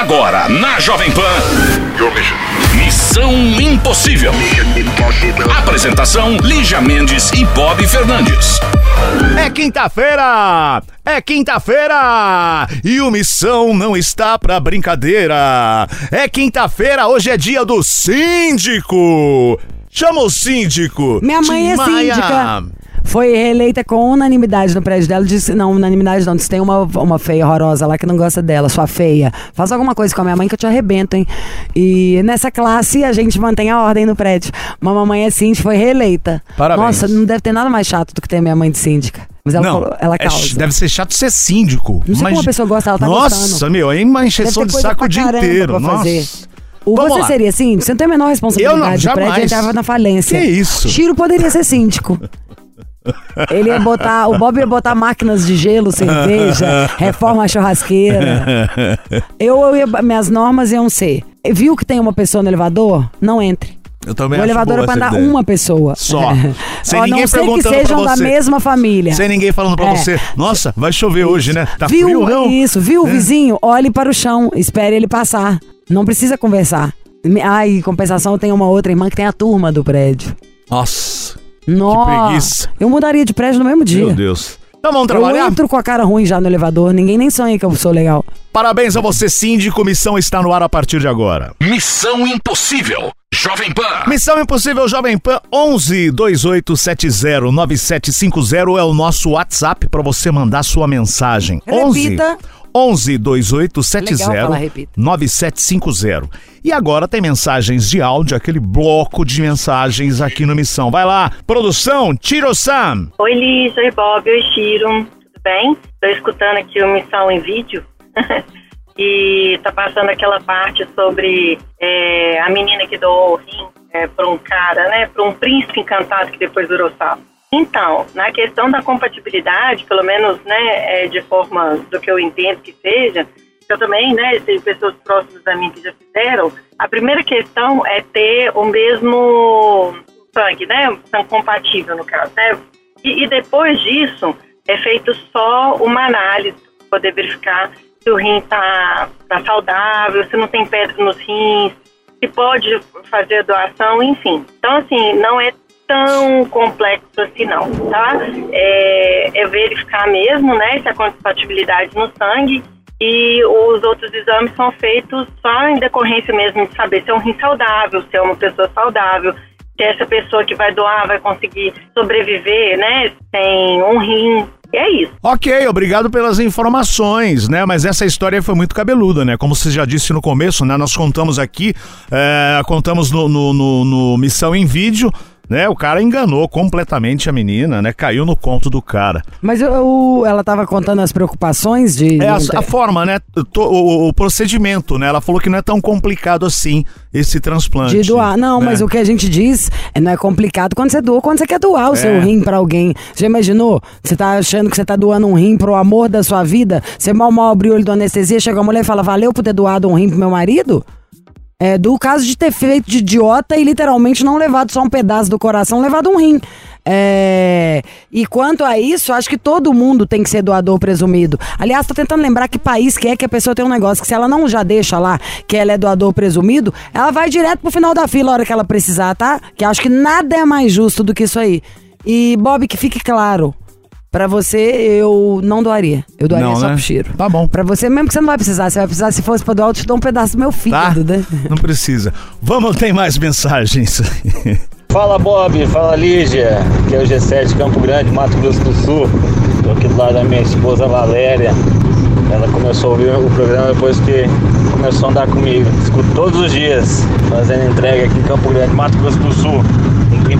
Agora, na Jovem Pan. Missão Impossível. Apresentação: Lígia Mendes e Bob Fernandes. É quinta-feira! É quinta-feira! E o Missão não está pra brincadeira! É quinta-feira, hoje é dia do síndico! Chama o síndico! Minha mãe Tim é Maia. síndica. Foi reeleita com unanimidade no prédio dela. Disse, não, unanimidade não. Disse, tem uma, uma feia horrorosa lá que não gosta dela, sua feia. Faz alguma coisa com a minha mãe que eu te arrebento, hein? E nessa classe a gente mantém a ordem no prédio. Uma mamãe é síndica, foi reeleita. Parabéns. Nossa, não deve ter nada mais chato do que ter minha mãe de síndica. Mas ela, Não, ela é causa. deve ser chato ser síndico. Não sei como a pessoa gosta, ela tá Nossa, gostando. meu, é uma encheção de saco o dia inteiro. Nossa. fazer. O Vamos você lá. seria síndico? Você não tem a menor responsabilidade. Eu não, o prédio jamais. entrava na falência. Que isso? Chiro poderia ser síndico. Ele ia botar, o Bob ia botar máquinas de gelo, cerveja, reforma a churrasqueira. Eu, eu ia, minhas normas iam ser: viu que tem uma pessoa no elevador? Não entre. Eu também o acho elevador boa é pra andar ideia. uma pessoa. Só. Sem Ó, ninguém não sei que perguntando sejam da mesma família. Sem ninguém falando pra É. você. Nossa, vai chover hoje, né? Tá viu frio, não? isso, viu o É. vizinho? Olhe para o chão, espere ele passar. Não precisa conversar. Ai, compensação, tem uma outra irmã que tem a turma do prédio. Nossa, Nossa, preguiça. eu mudaria de prédio no mesmo dia. meu Deus. Então vamos Eu trabalhar? entro com a cara ruim já no elevador, ninguém nem sonha que eu sou legal. Parabéns a você, síndico. Missão está no ar a partir de agora. Missão Impossível. Jovem Pan. Missão Impossível Jovem Pan 11 2870 9750 é o nosso WhatsApp para você mandar sua mensagem. Repita. 11 2870 Legal falar repita. 9750. E agora tem mensagens de áudio, aquele bloco de mensagens aqui no Missão. Vai lá, produção, Tiro-san. Oi, Lígia, oi, Bob, oi, Chiro. Tudo bem? Estou escutando aqui o Missão em vídeo. e tá passando aquela parte sobre é, a menina que doou o rim é, para um cara, né? Para um príncipe encantado que depois virou sapo. Então, na questão da compatibilidade, pelo menos, né, é, de forma do que eu entendo que seja, eu também, né, tem pessoas próximas a mim que já fizeram. A primeira questão é ter o mesmo sangue, né, sangue compatível no caso, né. E, e depois disso é feito só uma análise para poder verificar se o rim tá, tá saudável, se não tem pedra nos rins, se pode fazer a doação, enfim. Então, assim, não é tão complexo assim não, tá? É, é verificar mesmo, né, se a compatibilidade no sangue e os outros exames são feitos só em decorrência mesmo de saber se é um rim saudável, se é uma pessoa saudável, se essa pessoa que vai doar vai conseguir sobreviver, né, sem um rim. E é isso. Ok, obrigado pelas informações, né? Mas essa história foi muito cabeluda, né? Como você já disse no começo, né? Nós contamos aqui, é, contamos no, no- no- no Missão em Vídeo, né? O cara enganou completamente a menina, né? Caiu no conto do cara. Mas eu- ela tava contando as preocupações de. É a, a forma, né? To- O, o procedimento, né? Ela falou que não é tão complicado assim esse transplante. De doar. Não, né? mas o que a gente diz é, não é complicado quando você doa, quando você quer doar o seu É. rim pra alguém. Já imaginou? Você tá achando que você tá doando um rim pro amor da sua vida? Você mal mal abriu o olho do anestesia, chega a mulher e fala, valeu por ter doado um rim pro meu marido? É, do caso de ter feito de idiota e literalmente não levado só um pedaço do coração, levado um rim. É, e quanto a isso, acho que todo mundo tem que ser doador presumido. Aliás, tô tentando lembrar que país que é que a pessoa tem um negócio que se ela não já deixa lá que ela é doador presumido, ela vai direto pro final da fila a hora que ela precisar, tá? Que acho que nada é mais justo do que isso aí. E, Bob, que fique claro. Pra você, eu não doaria. Eu doaria Não, só né? pro cheiro. Tá bom. Pra você, mesmo que você não vai precisar. Você vai precisar, se fosse pra doar, eu te dou um pedaço do meu Tá? fígado, né? Não precisa. Vamos, tem mais mensagens. Fala Bob, fala Lígia, que é o G7 Campo Grande, Mato Grosso do Sul. Tô aqui do lado da minha esposa Valéria. Ela começou a ouvir o programa depois que começou a andar comigo. Escuto todos os dias, fazendo entrega aqui em Campo Grande, Mato Grosso do Sul.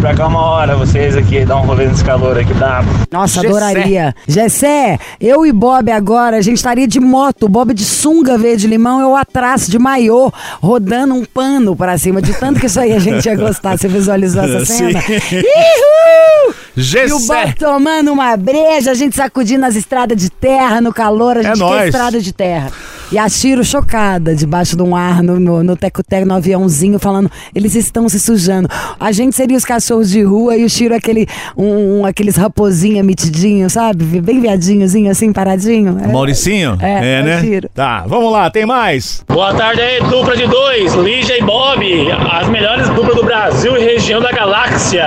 Pra cá uma hora, vocês aqui, dar um rolê nesse calor aqui, tá? Nossa, Gessé. adoraria. Gessé, eu e Bob agora, a gente estaria de moto, Bob de sunga verde limão, eu atrás de maiô, rodando um pano pra cima, de tanto que isso aí a gente ia gostar. Você visualizou essa cena? Sim. Ihu! E o Gessé. Bob tomando uma breja, a gente sacudindo as estradas de terra no calor, a É gente quer nóis. estrada de terra. E a Chiro chocada, debaixo de um ar, no, no, no teco-teco, no aviãozinho, falando, eles estão se sujando. A gente seria os cachorros de rua e o Chiro aquele, um, um- aqueles raposinha mitidinho, sabe? Bem viadinhozinho, assim, paradinho. É. Mauricinho? É, é o né? Chiro. Tá, vamos lá, tem mais. Boa tarde aí, dupla de dois, Lígia e Bob, as melhores duplas do Brasil e região da galáxia.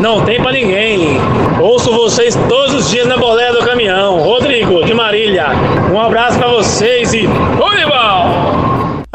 Não tem pra ninguém. Ouço vocês todos os dias na boleia do caminhão. Rodrigo, de Marília, um abraço pra vocês e. Olival!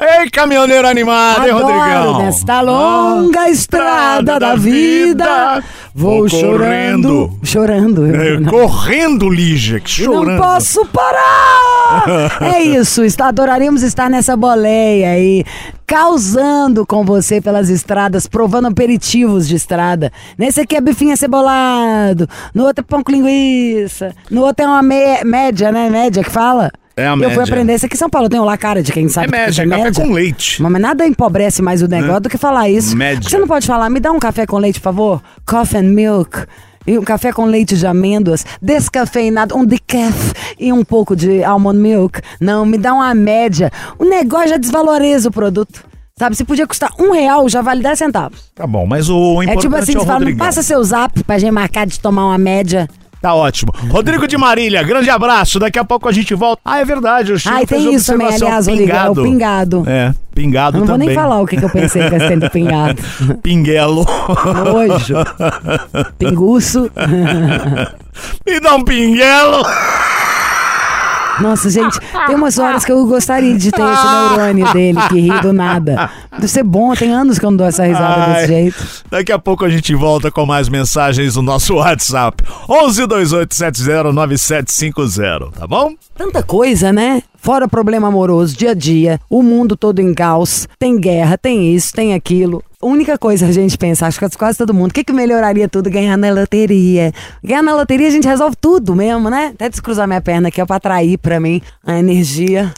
Ei, caminhoneiro animado, hein, Adoro Rodrigão? nesta longa estrada da vida, vou chorando. Chorando. É, correndo, Lígia, que E Não chorando. posso parar! é isso, está, adoraríamos estar nessa boleia aí, causando com você pelas estradas, provando aperitivos de estrada. Nesse aqui é bifinho cebolado, no outro é pão com linguiça, no outro é uma me- média, né? Média que fala? É a Eu fui aprender isso aqui em São Paulo, tem o lá cara de quem sabe É média, é café média. com leite. Mas nada empobrece mais o negócio do que falar isso. Média. Você não pode falar, me dá um café com leite, por favor? Coffee and milk. E um café com leite de amêndoas, descafeinado, um decaf e um pouco de almond milk. Não, me dá uma média. O negócio já desvaloriza o produto. Sabe, se podia custar um real, já vale 10 centavos. Tá bom, mas o É importante tipo assim, é o você fala, não passa seu zap pra gente marcar de tomar uma média. Tá ótimo. Rodrigo de Marília, grande abraço. Daqui a pouco a gente volta. Ah, é verdade, o Chico fez tem isso também, observação. aliás, Rodrigo, é o pingado. É, pingado Eu não vou também. nem falar o que, que eu pensei que é sendo pingado. Pinguelo. Nojo. Pinguço. Me dá um pinguelo. Nossa, gente, tem umas horas que eu gostaria de ter esse neurônio dele que ri do nada. Deve ser bom, tem anos que eu não dou essa risada Ai. desse jeito. Daqui a pouco a gente volta com mais mensagens no nosso WhatsApp. 11 2870 9750, tá bom? Tanta coisa, né? Fora problema amoroso, dia a dia, o mundo todo em caos, tem guerra, tem isso, tem aquilo. Única coisa a gente pensa, acho que quase todo mundo, o que, que melhoraria tudo? Ganhar na loteria. Ganhar na loteria a gente resolve tudo mesmo, né? Até descruzar minha perna aqui, ó, pra atrair pra mim a energia,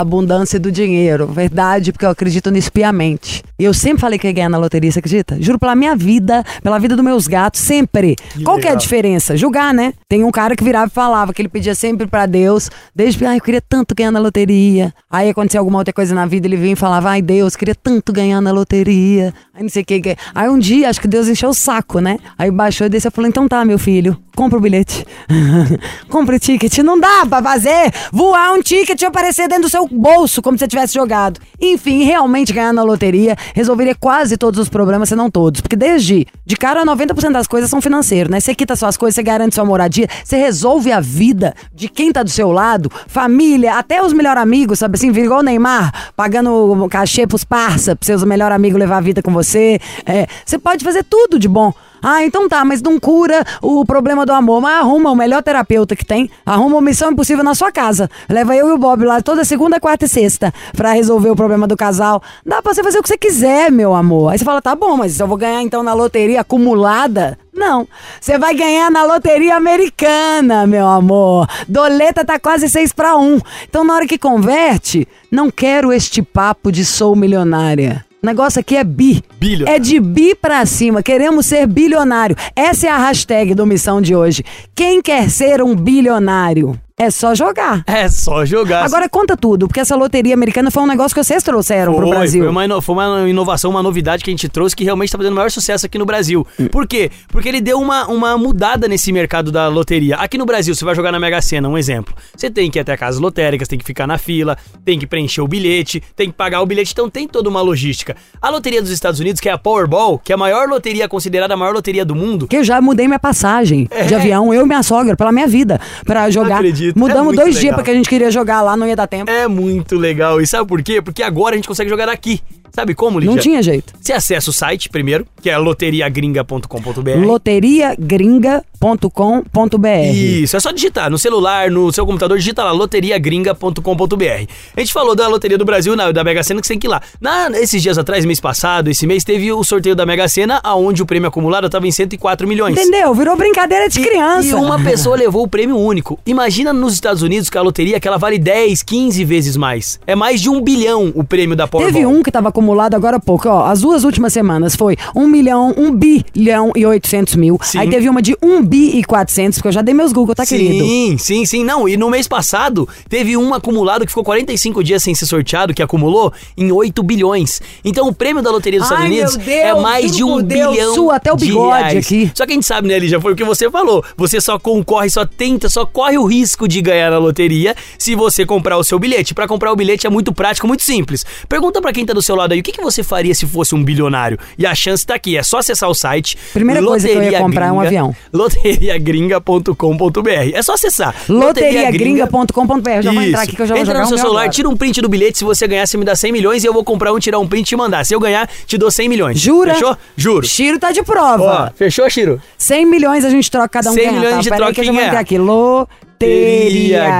abundância do dinheiro. Verdade, porque eu acredito nisso piamente. E eu sempre falei que ia ganhar na loteria, você acredita? Juro pela minha vida, pela vida dos meus gatos, sempre. Qual que é a diferença? Julgar, né? Tem um cara que virava e falava que ele pedia sempre pra Deus, desde, ai, eu queria tanto ganhar na loteria. Aí acontecia alguma outra coisa na vida, ele vinha e falava, ai, Deus, queria tanto ganhar na loteria. Aí não sei o que. que- Aí um dia, acho que Deus encheu o saco, né? Aí baixou e desceu e falou, então tá, meu filho, compra o bilhete. compra o ticket. Não dá pra fazer voar um ticket e aparecer dentro do seu bolso, como se você tivesse jogado. Enfim, realmente ganhar na loteria resolveria quase todos os problemas, se não todos. Porque desde, de cara, 90% das coisas são financeiras, né? Você quita suas coisas, você garante sua moradia, você resolve a vida de quem tá do seu lado, família, até os melhores amigos, sabe assim? Vira igual o Neymar, pagando cachê pros parça, pra seus melhores amigos levar a vida com você. É, você pode fazer tudo de bom. Ah, então tá, mas não cura o problema do amor. Mas arruma o melhor terapeuta que tem. Arruma uma missão impossível na sua casa. Leva eu e o Bob lá toda segunda, quarta e sexta pra resolver o problema do casal. Dá pra você fazer o que você quiser, meu amor. Aí você fala, tá bom, mas eu vou ganhar então na loteria acumulada? Não. Você vai ganhar na loteria americana, meu amor. Doleta tá quase 6 para 1. Então na hora que converte, não quero este papo de sou milionária. O negócio aqui é bi. Bilionário. É de bi pra cima. Queremos ser bilionário. Essa é a hashtag do Missão de hoje. Quem quer ser um bilionário? É só jogar. É só jogar. Agora conta tudo, porque essa loteria americana foi um negócio que vocês trouxeram pro Foi, Brasil. Foi uma, foi uma inovação, uma novidade que a gente trouxe que realmente está fazendo maior sucesso aqui no Brasil. Hum. Por quê? Porque ele deu uma, uma mudada nesse mercado da loteria. Aqui no Brasil, você vai jogar na Mega Sena, um exemplo. Você tem que ir até casas lotéricas, tem que ficar na fila, tem que preencher o bilhete, tem que pagar o bilhete, então tem toda uma logística. A loteria dos Estados Unidos, que é a Powerball, que é a maior loteria, considerada a maior loteria do mundo, Que eu já mudei minha passagem de avião, eu e minha sogra, pela minha vida, pra jogar. É. acredito. É Mudamos muito dois dias legal. porque a gente queria jogar lá, não ia dar tempo. é muito legal. E sabe por quê? Porque agora a gente consegue jogar daqui. Sabe como, Lígia? não tinha jeito. Você acessa o site primeiro, que é loteriagringa.com.br. loteriagringa.com.br Isso, é só digitar no celular, no seu computador, digita lá loteriagringa.com.br. A gente falou da Loteria do Brasil, na- da Mega Sena, que você tem que ir lá. Na, esses dias atrás, mês passado, esse mês, teve o sorteio da Mega Sena, aonde o prêmio acumulado estava em 104 milhões. Entendeu? Virou brincadeira de criança. E uma pessoa levou o prêmio único. Imagina nos Estados Unidos que a loteria que ela vale 10, 15 vezes mais. É mais de um bilhão o prêmio da Powerball. Teve um que tava acumulado acumulado agora há pouco. Ó, as duas últimas semanas foi 1 milhão, 1 bilhão e 800 mil. Sim. Aí teve uma de 1 bi e 400, porque eu já dei meus Google, tá, querido? Sim, sim, sim. Não, e no mês passado teve um acumulado que ficou 45 dias sem ser sorteado, que acumulou em 8 bilhões. Então o prêmio da Loteria dos Ai, Estados Unidos meu Deus, é mais de juro um por Deus, bilhão sua até o de bigode reais. aqui. Só que a gente sabe, né, Lígia, foi o que você falou. Você só concorre, só tenta, só corre o risco de ganhar na loteria se você comprar o seu bilhete. Pra comprar o bilhete é muito prático, muito simples. Pergunta pra quem tá do seu lado aí, o que, que você faria se fosse um bilionário? E a chance tá aqui, é só acessar o site. Primeira coisa que eu ia comprar é um avião. loteriagringa.com.br. É só acessar. Loteriagringa.com.br. Já vou entrar aqui que eu já vou Entra jogar no seu celular, agora. tira um print do bilhete. Se você ganhar, você me dá 100 milhões e eu vou comprar um, tirar um print e mandar. Se eu ganhar, te dou 100 milhões. Jura? Fechou? Juro. Chiro tá de Ó, prova. fechou, Chiro? 100 milhões a gente troca cada um 100 ganha, milhões tá? Peraí troca que eu já vou ganhar. entrar aqui. Loteria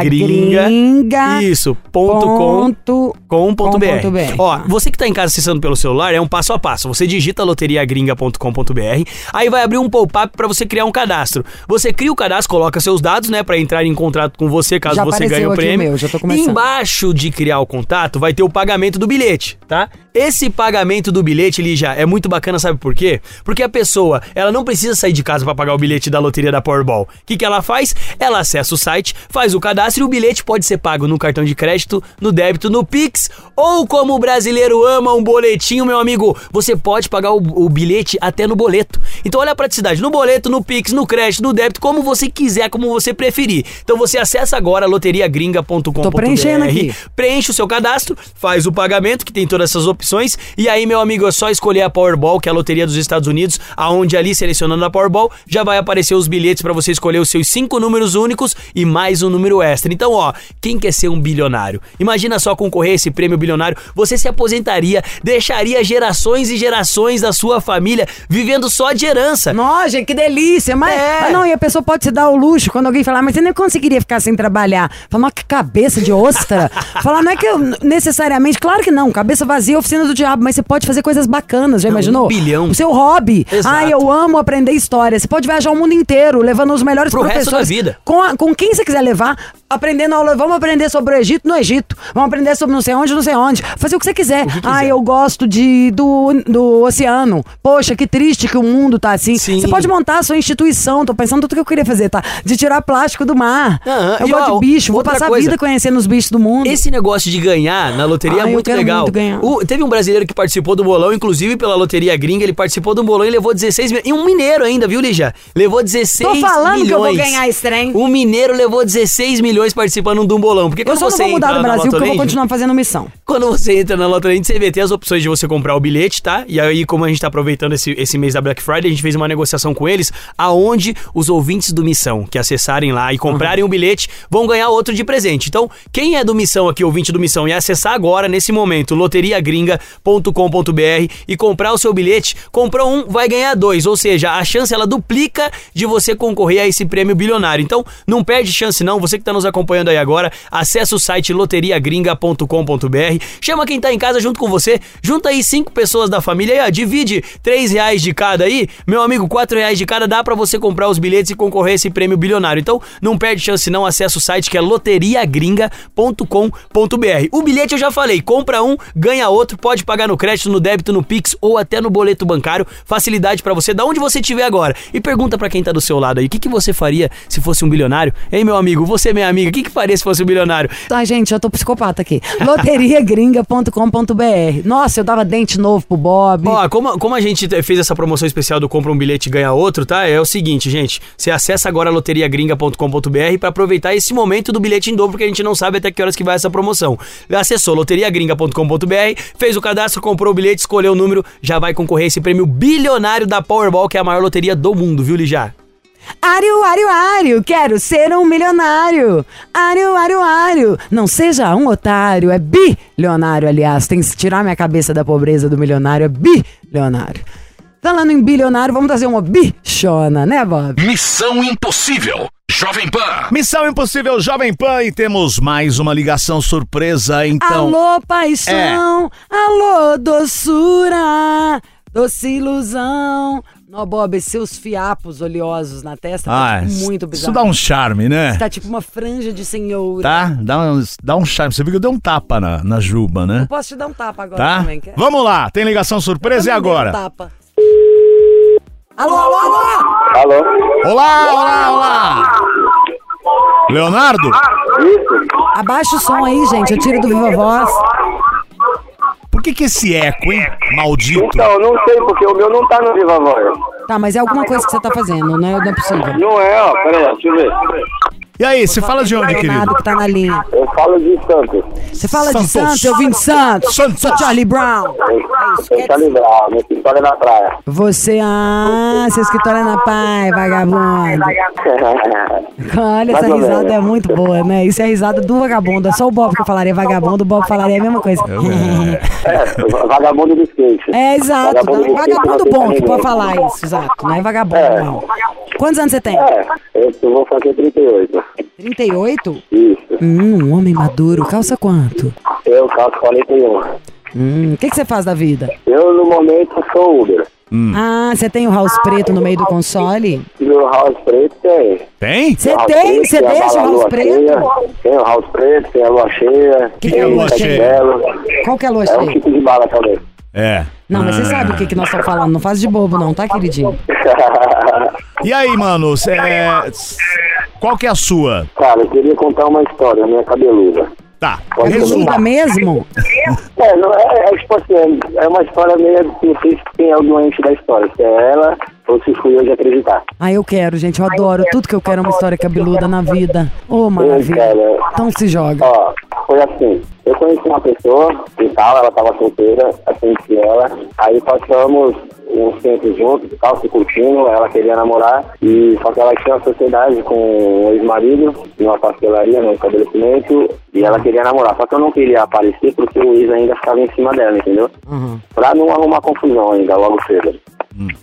Gringa. Isso, ponto com. ponto com.br. com.br. Ó, você que tá em casa acessando pelo celular, é um passo a passo. Você digita loteriagringa.com.br, aí vai abrir um pop-up pra você criar um cadastro. Você cria o cadastro, coloca seus dados, né, Pra entrar em contrato com você caso Já você ganhe o prêmio. meu, já tô começando. Embaixo de criar o contato vai ter o pagamento do bilhete, tá? Esse pagamento do bilhete, Lígia, é muito bacana, sabe por quê? Porque a pessoa, ela não precisa sair de casa pra pagar o bilhete da loteria da Powerball. O que, que ela faz? Ela acessa o site, faz o cadastro e o bilhete pode ser pago no cartão de crédito, no débito, no Pix ou como o brasileiro ama um boletinho, meu amigo, você pode pagar o, o bilhete até no boleto. Então olha a praticidade, no boleto, no Pix, no crédito, no débito, como você quiser, como você preferir. Então você acessa agora loteriagringa.com.br. Preenche o seu cadastro, faz o pagamento, que tem todas essas opções, e aí, meu amigo, é só escolher a Powerball, que é a loteria dos Estados Unidos, aonde ali, selecionando a Powerball, já vai aparecer os bilhetes pra você escolher os seus cinco números únicos e mais um número extra. Então, ó, quem quer ser um bilionário? Imagina só concorrer a esse prêmio bilionário, você se aposentaria, deixaria gerações e gerações da sua família vivendo só de herança. Nossa, que delícia. Mas, É. mas não, e a pessoa pode se dar o luxo quando alguém falar, mas você nem conseguiria ficar sem trabalhar. Fala, mas que cabeça de ostra. Falar, não é que eu necessariamente, claro que não, cabeça vazia, oficina do diabo, mas você pode fazer coisas bacanas, já Não, imaginou? um bilhão. O seu hobby. Exato. Ai, eu amo aprender história. Você pode viajar o mundo inteiro, levando os melhores Pro resto professores. da vida. Com, a- com quem você quiser levar, aprendendo aula. Vamos aprender sobre o Egito no Egito. Vamos aprender sobre não sei onde, não sei onde. Fazer o que você quiser. Ai, eu gosto de, do, do oceano. Poxa, que triste que o mundo tá assim. Sim. Você pode montar a sua instituição. Tô pensando tudo que eu queria fazer, tá? De tirar plástico do mar. Aham, eu e, gosto ó, de bicho. Vou passar a coisa. vida conhecendo os bichos do mundo. Esse negócio de ganhar na loteria Ah, é muito legal. muito. O- teve um brasileiro que participou do bolão, inclusive pela loteria gringa, ele participou do bolão e levou 16 milhões. E um mineiro ainda, viu, Lígia? Levou 16 Tô milhões. falando que eu vou ganhar esse trem. Um mineiro levou 16 milhões participando de um bolão. Porque Eu só não vou mudar do Brasil porque eu vou continuar fazendo missão. quando você entra na Lotolente, você vê, tem as opções de você comprar o bilhete, tá? E aí, como a gente tá aproveitando esse, esse mês da Black Friday, a gente fez uma negociação com eles, aonde os ouvintes do Missão, que acessarem lá e comprarem o bilhete, vão ganhar outro de presente. Então, quem é do Missão aqui, ouvinte do Missão, e acessar agora, nesse momento, loteriagringa.com.br e comprar o seu bilhete, comprou um, vai ganhar dois. Ou seja, a chance, ela duplica de você concorrer a esse prêmio bilionário. Então, não perde chance não, você que tá nos acompanhando aí agora, acessa o site loteriagringa.com.br, chama quem tá em casa junto com você, junta aí cinco pessoas da família aí, ó, divide três reais de cada aí, meu amigo, quatro reais de cada, dá pra você comprar os bilhetes e concorrer a esse prêmio bilionário. Então, não perde chance não, acessa o site que é loteriagringa.com.br. O bilhete eu já falei, compra um, ganha outro, pode pagar no crédito, no débito, no Pix ou até no boleto bancário, facilidade pra você, da onde você estiver agora. E pergunta pra quem tá do seu lado aí, o que, que você faria se fosse um bilionário? Hein, meu amigo, você, minha amiga, o que, que faria se fosse um bilionário? Ai, gente, eu tô psicopata aqui. Loteriagringa.com.br. Nossa, eu dava dente novo pro Bob. Ó, como, como a gente te- fez essa promoção especial do compra um bilhete e ganha outro, tá? É o seguinte, gente. Você acessa agora loteriagringa.com.br pra aproveitar esse momento do bilhete em dobro, porque a gente não sabe até que horas que vai essa promoção. Acessou loteriagringa.com.br, fez o cadastro, comprou o bilhete, escolheu o número, já vai concorrer a esse prêmio bilionário da Powerball, que é a maior loteria do mundo, viu, Lijá? Ário, ário, ário, quero ser um milionário. Ário, ário, ário, não seja um otário, é bilionário, aliás. Tem que tirar minha cabeça da pobreza do milionário, é bilionário. Falando em bilionário, vamos trazer uma bichona, né, Bob? Missão Impossível. Jovem Pan. Missão Impossível Jovem Pan e temos mais uma ligação surpresa, então. Alô, paixão, alô, doçura, doce ilusão, Não, Bob, seus fiapos oleosos na testa Ah, tá tipo, muito isso bizarro. dá um charme, né? Tá tipo uma franja de senhora. Tá? Dá um, dá um charme. Você viu que eu dei um tapa na, na juba, né? Eu posso te dar um tapa agora Tá? também, quer? Vamos lá, tem ligação surpresa e dei um agora? tapa. Alô, alô, alô! Alô? Olá, olá, olá! Leonardo? Abaixa o som aí, gente. Eu tiro do Viva Voz. Que que esse eco, hein? Maldito. Então, não sei, porque o meu não tá no Viva Voz. Tá, mas é alguma coisa que você tá fazendo, né? Não é possível. Não é, ó, peraí, deixa eu ver. E aí, você fala de onde, querido? Que tá na linha. Eu falo de Santos. Você fala de Santos. Eu vim de Santos. Santos. Sou Charlie Brown. Eu tá ligado, meu escritório é na praia. Você, ah, seu escritório é na pai, vagabundo. Olha, essa risada é muito boa, né? Isso é a risada do vagabundo. É só o Bob que eu falaria vagabundo, o Bob falaria a mesma coisa. É, vagabundo do skate. É, exato. Vagabundo do skate Vagabundo bom que pode falar isso, exato. Não é vagabundo, É. não. Quantos anos você tem? É, eu vou fazer 38. 38? Isso. Hum, um homem maduro. Calça quanto? Eu calço 41. Hum, o que, que você faz da vida? Eu, no momento, sou Uber. Ah, você tem o house preto no meio do console? E o House Preto tem. Tem? Você tem? Você tem a deixa o house preto? cheia, Tem o House Preto, tem a lua cheia. Que tem é o lua cheia? Qual que é a lua É um cheia? tipo de bala também. É. Não, mas você sabe o que, que nós estamos falando. Não faz de bobo, não, tá, queridinho? E aí, mano, é, qual que é a sua? Cara, eu queria contar uma história, minha cabeluda. Tá. Cabeluda mesmo? É, não, é, é, tipo assim, é uma história meio, não sei se quem é o doente da história, se é ela ou se fui de acreditar. Ah, eu quero, gente. Eu adoro. Tudo que eu quero é uma história cabeluda na vida. Ô, maravilha. cara. Então se joga. Ó, foi assim, eu conheci uma pessoa e tal, ela tava solteira, assim que ela, aí passamos uns tempos juntos e tal, se curtindo, ela queria namorar, e só que ela tinha uma sociedade com um ex-marido, numa pastelaria, num estabelecimento, e ela queria namorar, só que eu não queria aparecer porque o ex ainda ficava em cima dela, entendeu? Uhum. Pra não arrumar confusão ainda, logo cedo.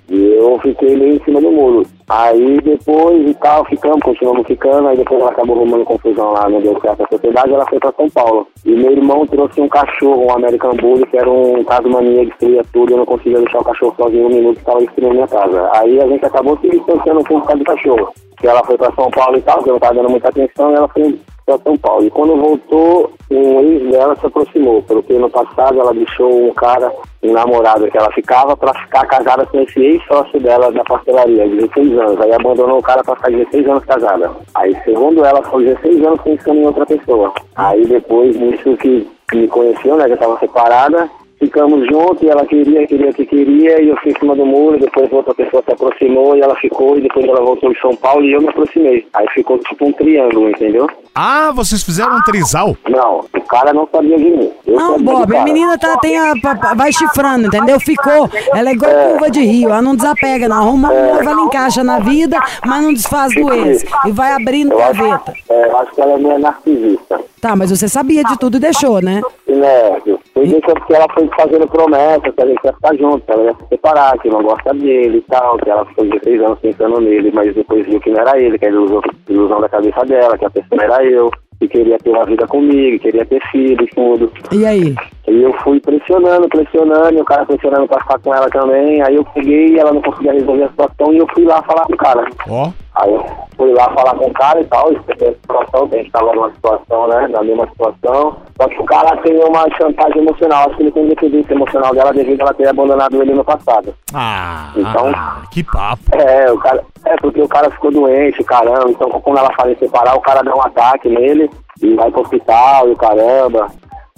E eu fiquei meio em cima do muro. Aí depois e tal, ficamos, continuamos ficando, aí depois ela acabou arrumando confusão lá, não deu certo a sociedade, ela foi pra São Paulo. E meu irmão trouxe um cachorro, um American Bully, que era um tasmania que destruía tudo, eu não conseguia deixar o cachorro sozinho um minuto, estava destruindo minha casa. Aí a gente acabou se distanciando por causa do cachorro. Que ela foi pra São Paulo e tal, que eu não tava dando muita atenção, e ela foi pra São Paulo. E quando voltou, um ex dela se aproximou, porque no passado ela deixou um cara, um namorado que ela ficava, pra ficar casada com esse ex-sócio dela da pastelaria, 16 anos. Aí abandonou o cara pra ficar 16 anos casada. Aí, segundo ela, foi 16 anos pensando em outra pessoa. Aí depois disso que me conheceu, né, já tava separada, ficamos juntos e ela queria, queria que queria, e eu fui em cima do muro, depois outra pessoa se aproximou e ela ficou, e depois ela voltou de São Paulo e eu me aproximei. Aí ficou tipo um triângulo, entendeu? Ah, vocês fizeram um trisal? Não, o cara não sabia de mim. Eu Não, Bob, a menina tá, tem a, vai chifrando, entendeu? Ficou. Ela é igual curva de rio, ela não desapega, não. Arruma um noivo, ela encaixa na vida, mas não desfaz do ex. E vai abrindo Eu acho, gaveta. é, eu acho que ela é meio narcisista. Tá, mas você sabia de tudo e deixou, né? Né, foi deixa porque ela foi fazendo promessas que a gente ia ficar junto, que ela ia se separar, que não gosta dele e tal, que ela ficou 16 anos pensando nele, mas depois viu que não era ele, que era ilusão, ilusão da cabeça dela, que a pessoa era eu, que queria ter uma vida comigo, queria ter filho e tudo. E aí? E eu fui pressionando, pressionando, e o cara pressionando pra ficar com ela também. Aí eu peguei e ela não conseguia resolver a situação e eu fui lá falar com o cara. Ó. Aí eu fui lá falar com o cara e tal, expliquei a situação, que a gente tava numa situação, né, na mesma situação. Só que o cara tem uma chantagem emocional, acho que ele tem dependência emocional dela devido a ela ter abandonado ele no passado. Ah, Então- que papo. É, o cara, é porque o cara ficou doente, caramba, então quando ela fala em separar, o cara dá um ataque nele e vai pro hospital e o caramba.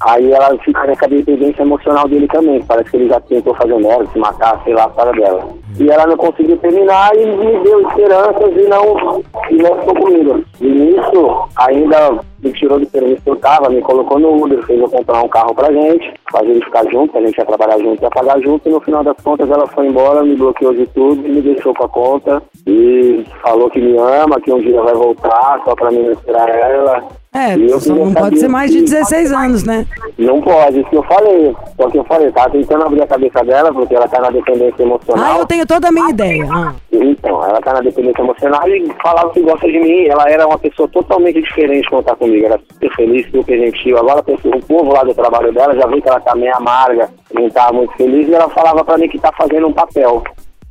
Aí ela fica nessa dependência emocional dele também. Parece que ele já tentou fazer merda, se matar, sei lá, a cara dela. E ela não conseguiu terminar e me deu esperanças e não, e não ficou comigo. E nisso, ainda me tirou do serviço que eu tava, me colocou no Uber, fez eu comprar um carro pra gente, fazer ele ficar junto, a gente ia trabalhar junto, ia pagar junto, e no final das contas ela foi embora, me bloqueou de tudo e me deixou com a conta e falou que me ama, que um dia vai voltar só pra me mostrar ela. É, E eu só não pode ser mais de se- 16 anos, né? Não pode, isso que eu falei. Só que eu falei, tava tentando abrir a cabeça dela, porque ela tá na dependência emocional. Ah, eu tenho toda a minha ideia. Ah. Então, ela tá na dependência emocional e falava que gosta de mim. Ela era uma pessoa totalmente diferente quando tá comigo. Era super feliz, super gentil. Agora o povo lá do trabalho dela já viu que ela tá meio amarga, não tá muito feliz, e ela falava pra mim que tá fazendo um papel.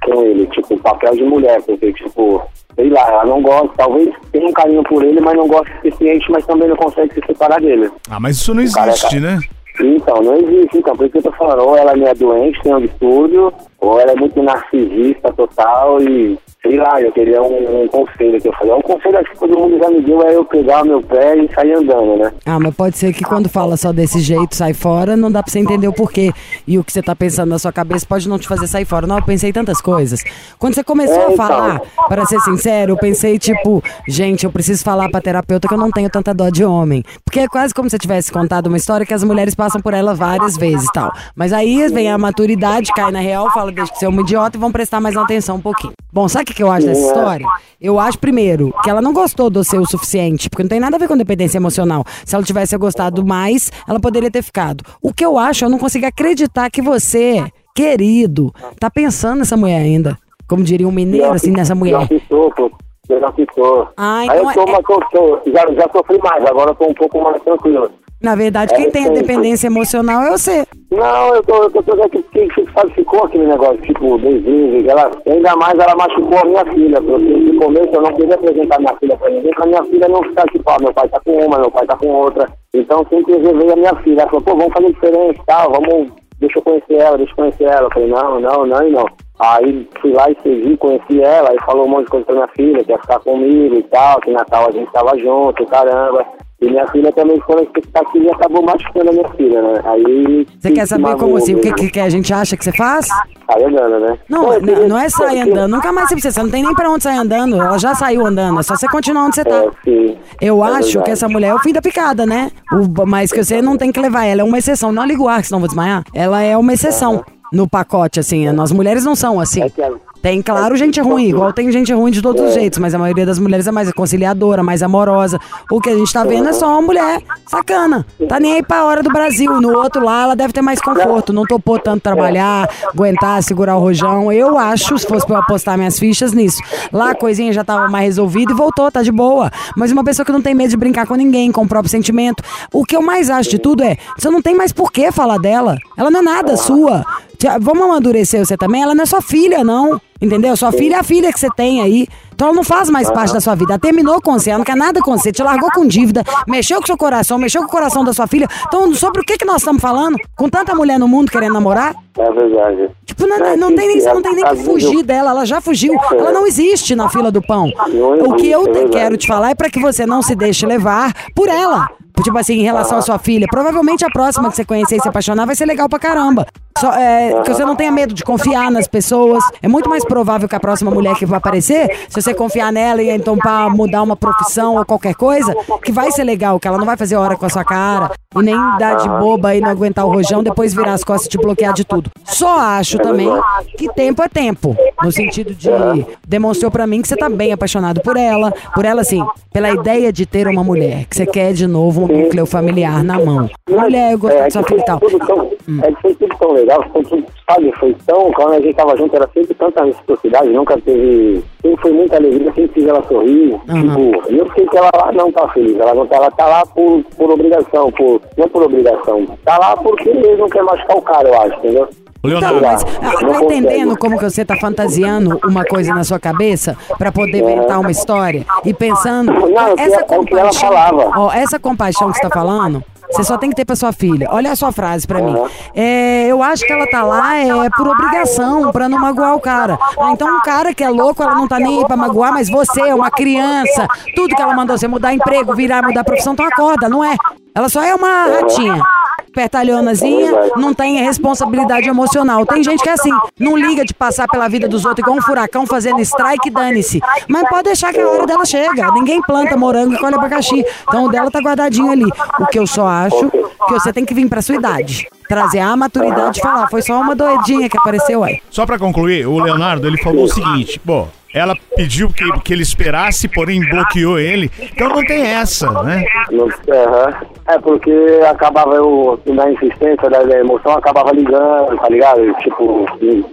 com ele, tipo, papel de mulher, porque, tipo, sei lá, ela não gosta, talvez tenha um carinho por ele, mas não gosta o suficiente, mas também não consegue se separar dele. Ah, mas isso não é existe, né? Então, não existe, então, por isso que eu tô falando, ou ela é doente, tem um distúrbio, ou ela é muito narcisista total e, sei lá, eu queria um, um conselho que eu falei. Um conselho acho que todo mundo já me deu é eu pegar o meu pé e sair andando, né? Ah, mas pode ser que quando fala só desse jeito, sai fora, não dá pra você entender o porquê. E o que você tá pensando na sua cabeça pode não te fazer sair fora. Não, eu pensei tantas coisas. Quando você começou É, a então. falar, para ser sincero, eu pensei, tipo, gente, eu preciso falar pra terapeuta que eu não tenho tanta dó de homem. Porque é quase como se eu tivesse contado uma história que as mulheres passam por ela várias vezes e tal. Mas aí vem a maturidade, cai na real, fala, deixa de ser uma idiota e vão prestar mais atenção um pouquinho. Bom, sabe o que que eu acho dessa história? Eu acho, primeiro, que ela não gostou do seu o suficiente, porque não tem nada a ver com dependência emocional. Se ela tivesse gostado mais, ela poderia ter ficado. O que eu acho, eu não consigo acreditar que você, querido, tá pensando nessa mulher ainda. Como diria um mineiro, assim, nessa mulher. Eu já quitou. Ah, Aí então eu tô, é- mas eu tô, já, já sofri mais, agora eu tô um pouco mais tranquilo. Na verdade, quem tem a dependência emocional é você. Não, eu tô, eu tô pensando que, que, ficou aquele negócio, tipo, desejo, ela, ainda mais ela machucou a minha filha, porque no começo eu não queria apresentar minha filha pra ninguém, pra minha filha não ficar tipo, ah, meu pai tá com uma, meu pai tá com outra. Então sempre reservei a minha filha. Ela falou, pô, vamos fazer diferente e tal, vamos, deixa eu conhecer ela, deixa eu conhecer ela. Eu falei, não, não, não e não. Aí fui lá e segui, conheci ela, aí falou um monte de coisa pra minha filha, que ia ficar comigo e tal, que Natal a gente tava junto, caramba. E minha filha também foi na expectativa e acabou machucando a minha filha, né? Aí. Você quer saber como assim? O que, que, que a gente acha que você faz? Sai andando, né? Não, Pô, não, não é sair andando. Nunca mais você precisa. Você não tem nem pra onde sair andando. Ela já saiu andando. É só você continuar onde você tá. É, sim. Eu É acho verdade. que essa mulher é o fim da picada, né? O- mas que você não tem que levar. Ela é uma exceção. Não liga o ar, que senão eu vou desmaiar. Ela é uma exceção no pacote, assim. Nós mulheres não são assim. É que Tem, claro, gente ruim, igual tem gente ruim de todos os jeitos, mas a maioria das mulheres é mais conciliadora, mais amorosa. O que a gente tá vendo é só uma mulher sacana. Tá nem aí pra hora do Brasil. No outro lá, ela deve ter mais conforto. Não topou tanto trabalhar, aguentar, segurar o rojão. Eu acho, se fosse pra eu apostar minhas fichas nisso. Lá a coisinha já tava mais resolvida e voltou, tá de boa. Mas uma pessoa que não tem medo de brincar com ninguém, com o próprio sentimento. O que eu mais acho de tudo é, você não tem mais por que falar dela. Ela não é nada sua. Vamos amadurecer você também? Ela não é sua filha, não. Entendeu? Sua filha é a filha que você tem aí. Então ela não faz mais parte da sua vida. Ela terminou com você, ela não quer nada com você, te largou com dívida, mexeu com seu coração, mexeu com o coração da sua filha. Então, sobre o que, que nós estamos falando? Com tanta mulher no mundo querendo namorar? É verdade. Tipo, não, É, não sim, tem nem, não tem nem que fugir dela, ela já fugiu. Ela não existe na fila do pão. Não O que eu é te- quero te falar é pra que você não se deixe levar por ela. Tipo assim, em relação à sua filha. Provavelmente a próxima que você conhecer e se apaixonar vai ser legal pra caramba. Só, é, que você não tenha medo de confiar nas pessoas. É muito mais provável que a próxima mulher que vai aparecer, se você confiar nela e então pra mudar uma profissão ou qualquer coisa, que vai ser legal, que ela não vai fazer hora com a sua cara e nem dar de boba e não aguentar o rojão, depois virar as costas e te bloquear de tudo. Só acho também que tempo é tempo. No sentido de demonstrou pra mim que você tá bem apaixonado por ela, por ela assim, pela ideia de ter uma mulher, que você quer de novo um núcleo familiar na mão. Mulher, eu gosto é, da sua filha e tal. tão, É que foi tudo tão legal, foi tudo, sabe, foi tão, quando a gente tava junto, era sempre tanta reciprocidade, nunca teve, sempre foi muita alegria, sempre fiz ela sorrir, tipo, e eu sei que ela lá não tá feliz, ela não tá, ela tá lá por, por obrigação, por, não por obrigação, tá lá porque ele não quer machucar o cara, eu acho, entendeu? Ô, Então, Leonardo, mas ah, tá entendendo como que você tá fantasiando uma coisa na sua cabeça pra poder inventar uma história? E pensando Não, é que- essa é compaixão, ó, essa compaixão que você tá falando, você só tem que ter pra sua filha. Olha a sua frase pra mim. É, eu acho que ela tá lá é por obrigação, pra não magoar o cara. Ah, então um cara que é louco, ela não tá nem aí pra magoar, mas você é uma criança, tudo que ela mandou você mudar emprego, virar, mudar profissão, então acorda, não é? Ela só é uma ratinha. Pertalhonazinha, não tem responsabilidade emocional. Tem gente que é assim, não liga de passar pela vida dos outros igual um furacão fazendo strike, dane-se. Mas pode deixar que a hora dela chega. Ninguém planta morango e colhe abacaxi. Então o dela tá guardadinho ali. O que eu só acho que você tem que vir pra sua idade. Trazer a maturidade e falar, foi só uma doedinha que apareceu aí. Só pra concluir, o Leonardo ele falou o seguinte, pô, ela pediu que, que ele esperasse, porém bloqueou ele. Então não tem essa, né? Não- aham. É porque acabava eu, na insistência da, da emoção, acabava ligando, tá ligado? Tipo,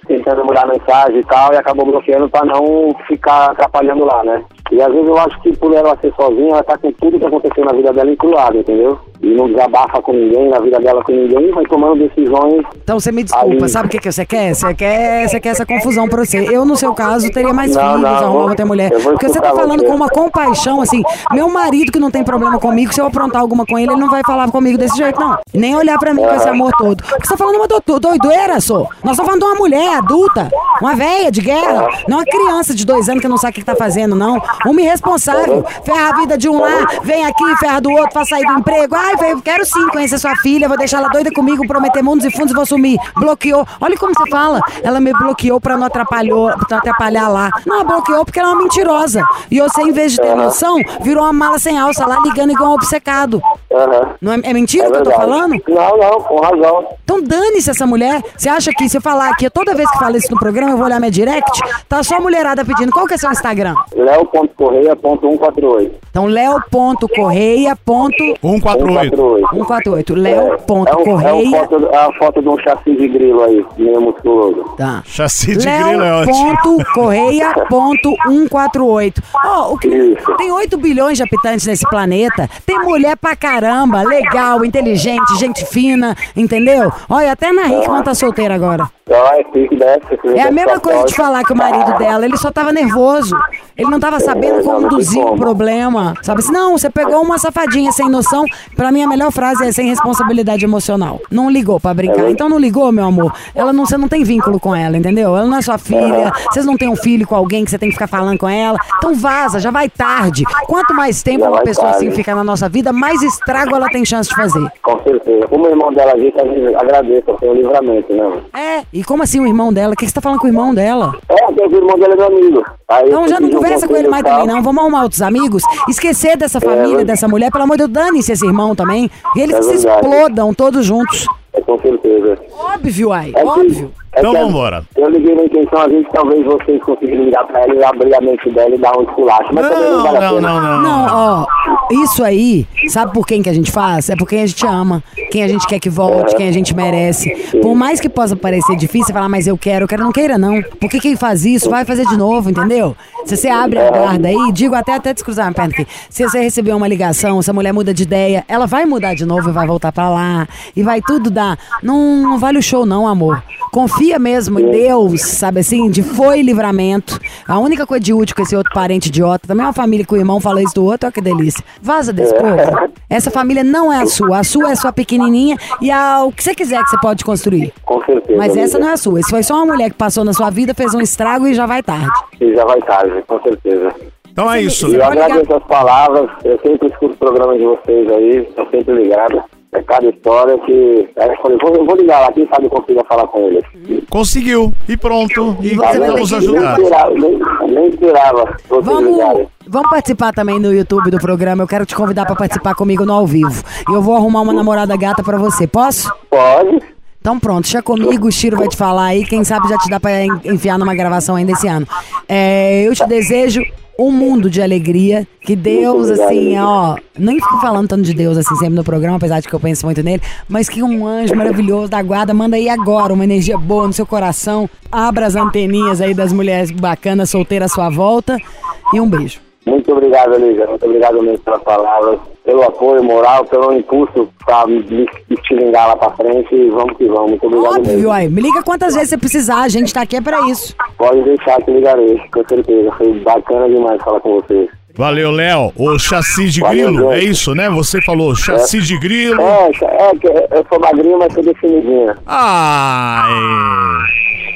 tentando mudar a mensagem e tal, e acabou bloqueando pra não ficar atrapalhando lá, né? E às vezes eu acho que por ela ser sozinha, ela tá com tudo que aconteceu na vida dela encruado, entendeu? E não desabafa com ninguém, na vida dela com ninguém, e vai tomando decisões. Então você me desculpa, Aí. sabe o que, que você quer? Você quer, você quer essa confusão pra você. Eu, no seu caso, teria mais Não, não, vou- outra mulher. eu Porque você tá falando você. com uma compaixão, assim, meu marido que não tem problema comigo, se eu aprontar alguma com ele, ele não vai falar comigo desse jeito, não. Nem olhar pra mim com esse amor todo. Porque você tá falando uma do, doideira, só. Nós estamos falando de uma mulher adulta, uma velha de guerra, não uma criança de dois anos que não sabe o que tá fazendo, não. Uma irresponsável, ferra a vida de um lá, vem aqui, ferra do outro, faz sair do emprego. Ai, velho, quero sim conhecer sua filha, vou deixar ela doida comigo, prometer mundos e fundos e vou sumir. Bloqueou. Olha como você fala. Ela me bloqueou pra não, atrapalhou, pra não atrapalhar lá. Não, ela bloqueou porque ela é uma mentirosa. E você, em vez de ter uhum. noção, virou uma mala sem alça lá ligando igual um obcecado. Uhum. Não é, é mentira é que eu tô falando? Não, não, com razão. Então dane-se essa mulher. Você acha que se eu falar aqui, toda vez que falo isso no programa, eu vou olhar minha direct? Tá só a mulherada pedindo. Qual que é seu Instagram? Leo.correia.148. Então, leo.correia.148. 148. Leo.correia. É, um, é, foto, é a foto de um chassi de grilo aí, meio musculoso. Tá. Chassi de Leo grilo é ótimo. Ponto Correia 1,148. Oh, que... tem 8 bilhões de habitantes nesse planeta. Tem mulher pra caramba, legal, inteligente, gente fina, entendeu? Olha, até na Rickman tá solteira agora. É. É a mesma coisa de falar que o marido dela, ele só tava nervoso. Ele não tava sabendo É, tem conduzir o problema. Sabe assim, não, você pegou uma safadinha sem noção. Pra mim, a melhor frase é sem responsabilidade emocional. Não ligou pra brincar. Então não ligou, meu amor. Ela não, você não tem vínculo com ela, entendeu? Ela não é sua filha. Vocês não têm um filho com alguém que você tem que ficar falando com ela. Então vaza, já vai tarde. Quanto mais tempo uma pessoa assim fica na nossa vida, mais estrago ela tem chance de fazer. Com certeza. Como o irmão dela a gente agradece, tem um livramento, né? É, e como assim o irmão dela? O que que você tá falando com o irmão dela? É, porque o irmão dela é meu amigo. Aí Então já não conversa com ele mais também, não. Vamos arrumar outros amigos. Esquecer dessa família, mas- dessa mulher. Pelo amor de Deus, dane-se esse irmão também. E eles É se explodam todos juntos. É, com certeza. Óbvio, ai. É que- Óbvio. é Então que a- vambora. Eu liguei na intenção, às vezes, talvez vocês conseguirem ligar pra ela e abrir a mente dela e dar um esculacho. Mas também não Não, vale a não, pena. não, não. Não, ó, isso aí, sabe por quem que a gente faz? É por quem a gente ama, quem a gente quer que volte, quem a gente merece. Por mais que possa parecer difícil, você falar, mas eu quero, eu quero, não queira não. Porque quem faz isso vai fazer de novo, entendeu? Se você abre a guarda aí, digo até até descruzar a perna aqui. Se você receber uma ligação, se a mulher muda de ideia, ela vai mudar de novo e vai voltar pra lá. E vai tudo dar. Não, não vale o show, não, amor. Confia mesmo em Deus, sabe assim? De foi e livramento. A única coisa de útil com esse outro parente idiota, também é uma família que o irmão fala isso do outro, olha que delícia. Vaza desse povo. Essa família não é a sua. A sua é a sua pequenininha e a, o que você quiser que você pode construir. Com certeza. Mas essa amiga. não é a sua. Isso foi só uma mulher que passou na sua vida, fez um estrago e já vai tarde. E já vai tarde, com certeza. Então é isso. E eu agradeço as palavras, eu sempre escuto o programa de vocês aí, tô sempre ligado. É cada história que. Aí eu falei, vou, eu vou ligar lá, quem sabe eu consiga falar com eles. Conseguiu. E pronto. E você vai vamos ajudar. Nem esperava, nem, nem esperava vocês ligarem. Vamos, participar também no YouTube do programa. Eu quero te convidar pra participar comigo no ao vivo. E eu vou arrumar uma namorada gata pra você. Posso? Pode? Então pronto, deixa comigo, o Chiro vai te falar aí, quem sabe já te dá pra en- enfiar numa gravação ainda esse ano. É, eu te desejo um mundo de alegria, que Deus, assim, ó, nem fico falando tanto de Deus assim sempre no programa, apesar de que eu penso muito nele, mas que um anjo maravilhoso da guarda manda aí agora uma energia boa no seu coração, abra as anteninhas aí das mulheres bacanas solteiras à sua volta e um beijo. Muito obrigado, Lígia. Muito obrigado mesmo pelas palavras, pelo apoio moral, pelo impulso pra me me estilingar lá pra frente e vamos que vamos. Muito obrigado Óbvio, mesmo. aí, me liga quantas vezes você precisar, a gente tá aqui é pra isso. Pode deixar que ligarei, com certeza. Foi bacana demais falar com vocês. Valeu, Léo. O chassi de Valeu, grilo, é isso, né? Você falou chassi de grilo. É, é, que eu sou magrinho, mas sou definidinha. Ai,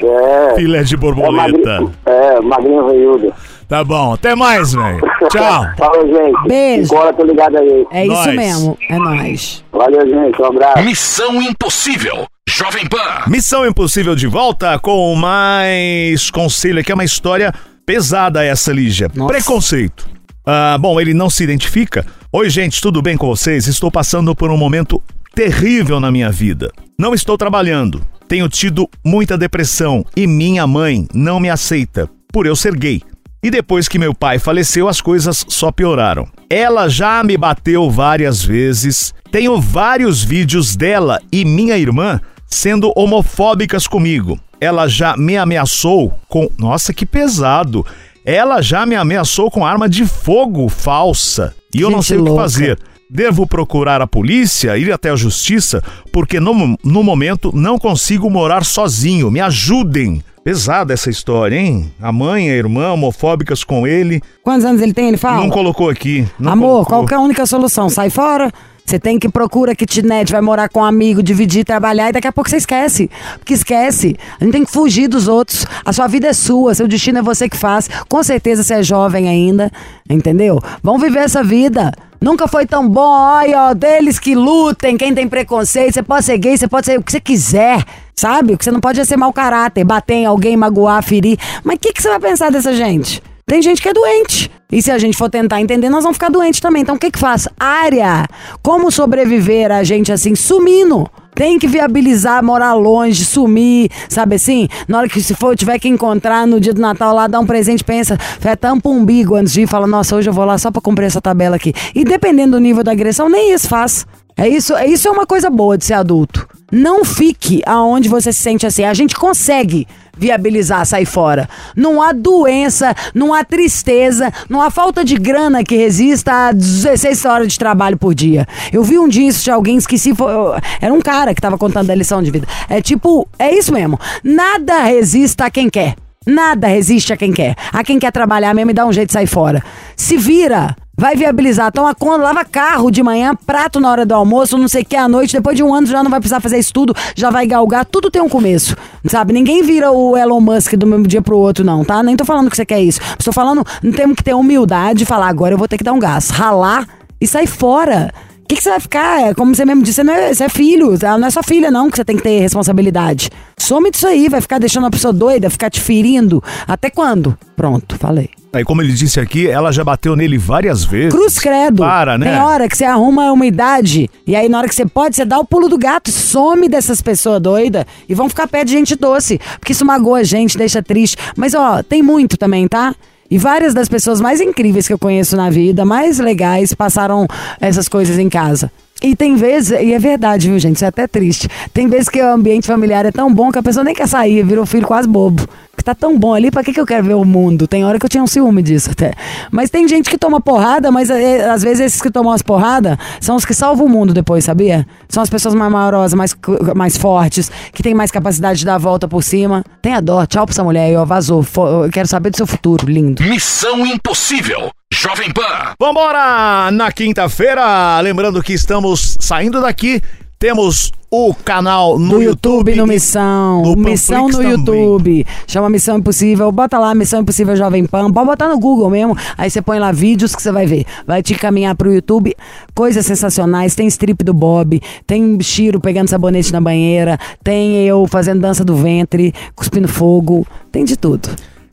É. filé de É borboleta. magrinho, é, magrinho veiudo. Tá bom, até mais, velho. Tchau. Falou, gente. Beijo. Agora tô ligado aí. É isso mesmo, é nóis. Valeu, gente. Um abraço. Missão Impossível. Jovem Pan. Missão Impossível de volta com mais conselho aqui. É uma história pesada essa, Lígia. Nossa. Preconceito. Ah, bom, ele não se identifica. Oi, gente, tudo bem com vocês? Estou passando por um momento terrível na minha vida. Não estou trabalhando. Tenho tido muita depressão e minha mãe não me aceita por eu ser gay. E depois que meu pai faleceu, as coisas só pioraram. Ela já me bateu várias vezes. Tenho vários vídeos dela e minha irmã sendo homofóbicas comigo. Ela já me ameaçou com. Nossa, que pesado! Ela já me ameaçou com arma de fogo falsa. E eu não sei o que louca. fazer. Devo procurar a polícia, ir até a justiça, porque no, no momento não consigo morar sozinho. Me ajudem. Pesada essa história, hein? A mãe a irmã homofóbicas com ele. Quantos anos ele tem? Ele fala? Não colocou aqui. não Amor, colocou. qual é a única solução? Sai fora. Você tem que procurar kitnet, vai morar com um amigo, dividir, trabalhar e daqui a pouco você esquece. Porque esquece. A gente tem que fugir dos outros. A sua vida é sua, seu destino é você que faz. Com certeza você é jovem ainda, entendeu? Vamos viver essa vida. Nunca foi tão bom, olha, ó, deles que lutem, quem tem preconceito, você pode ser gay, você pode ser o que você quiser, sabe? O que você não pode é ser mau caráter, bater em alguém, magoar, ferir. Mas o que, que você vai pensar dessa gente? Tem gente que é doente. E se a gente for tentar entender, nós vamos ficar doentes também. Então o que que faz? Área. Como sobreviver a gente assim, sumindo. Tem que viabilizar morar longe, sumir, sabe assim? Na hora que se for, tiver que encontrar no dia do Natal lá, dar um presente, pensa, tampa um umbigo antes de ir, fala, nossa, hoje eu vou lá só pra cumprir essa tabela aqui. E dependendo do nível da agressão, nem isso faz. É isso, é isso é uma coisa boa de ser adulto. Não fique aonde você se sente assim. A gente consegue viabilizar sair fora. Não há doença, não há tristeza, não há falta de grana que resista a 16 horas de trabalho por dia. Eu vi um dia isso de alguém, esqueci, foi- era um cara que tava contando a lição de vida. É tipo, é isso mesmo. Nada resista a quem quer. Nada resiste a quem quer. A quem quer trabalhar mesmo e dá um jeito de sair fora. Se vira. Vai viabilizar. Toma conta, lava carro de manhã, prato na hora do almoço, não sei o que à noite. Depois de um ano já não vai precisar fazer isso tudo, já vai galgar. Tudo tem um começo. Sabe? Ninguém vira o Elon Musk do mesmo dia pro outro, não, tá? Nem tô falando que você quer isso. Estou falando, temos que ter humildade e falar, agora eu vou ter que dar um gás. Ralar e sair fora. O que, que você vai ficar? É, Como você mesmo disse, você, é, você é filho. Não é sua filha, não, que você tem que ter responsabilidade. Some disso aí, vai ficar deixando uma pessoa doida, ficar te ferindo. Até quando? Pronto, falei. Aí, como ele disse aqui, ela já bateu nele várias vezes. Cruz credo. Para, né? Tem hora que você arruma uma idade. E aí, na hora que você pode, você dá o pulo do gato, some dessas pessoas doidas e vão ficar perto de gente doce. Porque isso magoa a gente, deixa triste. Mas, ó, tem muito também, tá? E várias das pessoas mais incríveis que eu conheço na vida, mais legais, passaram essas coisas em casa. E tem vezes, e é verdade, viu, gente? Isso é até triste. Tem vezes que o ambiente familiar é tão bom que a pessoa nem quer sair, vira um filho quase bobo. Que tá tão bom ali, pra que, que eu quero ver o mundo? Tem hora que eu tinha um ciúme disso até. Mas tem gente que toma porrada, mas é, às vezes esses que tomam as porradas são os que salvam o mundo depois, sabia? São as pessoas mais maiorosas, mais, mais fortes, que têm mais capacidade de dar a volta por cima. Tenha dó, tchau pra essa mulher aí, ó, vazou. Eu quero saber do seu futuro, lindo. Missão Impossível. Jovem Pan. Vambora! Na quinta-feira, lembrando que estamos saindo daqui, temos o canal no No YouTube, no Missão. no Missão no Panflix também. YouTube. Chama Missão Impossível. Bota lá Missão Impossível Jovem Pan. Pode botar no Google mesmo. Aí você põe lá vídeos que você vai ver. Vai te encaminhar pro YouTube. Coisas sensacionais. Tem strip do Bob. Tem Chiro pegando sabonete na banheira. Tem eu fazendo dança do ventre, cuspindo fogo. Tem de tudo.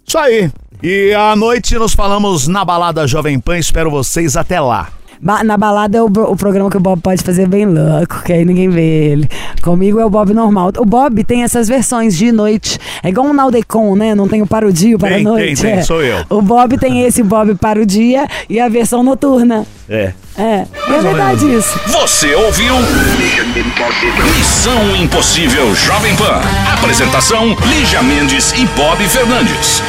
Isso aí. E à noite nos falamos na balada Jovem Pan. Espero vocês até lá. Ba- Na balada é o, o programa que o Bob pode fazer bem louco, que aí ninguém vê ele. Comigo é o Bob normal. O Bob tem essas versões de noite. É igual um Naldecon, né? Não tem o para o dia, o para a Tem, noite. tem, tem, é. sou eu. O Bob tem esse Bob para o dia e a versão noturna. É. É, é verdade isso. Você ouviu? Missão Impossível Jovem Pan. Apresentação: Lígia Mendes e Bob Fernandes.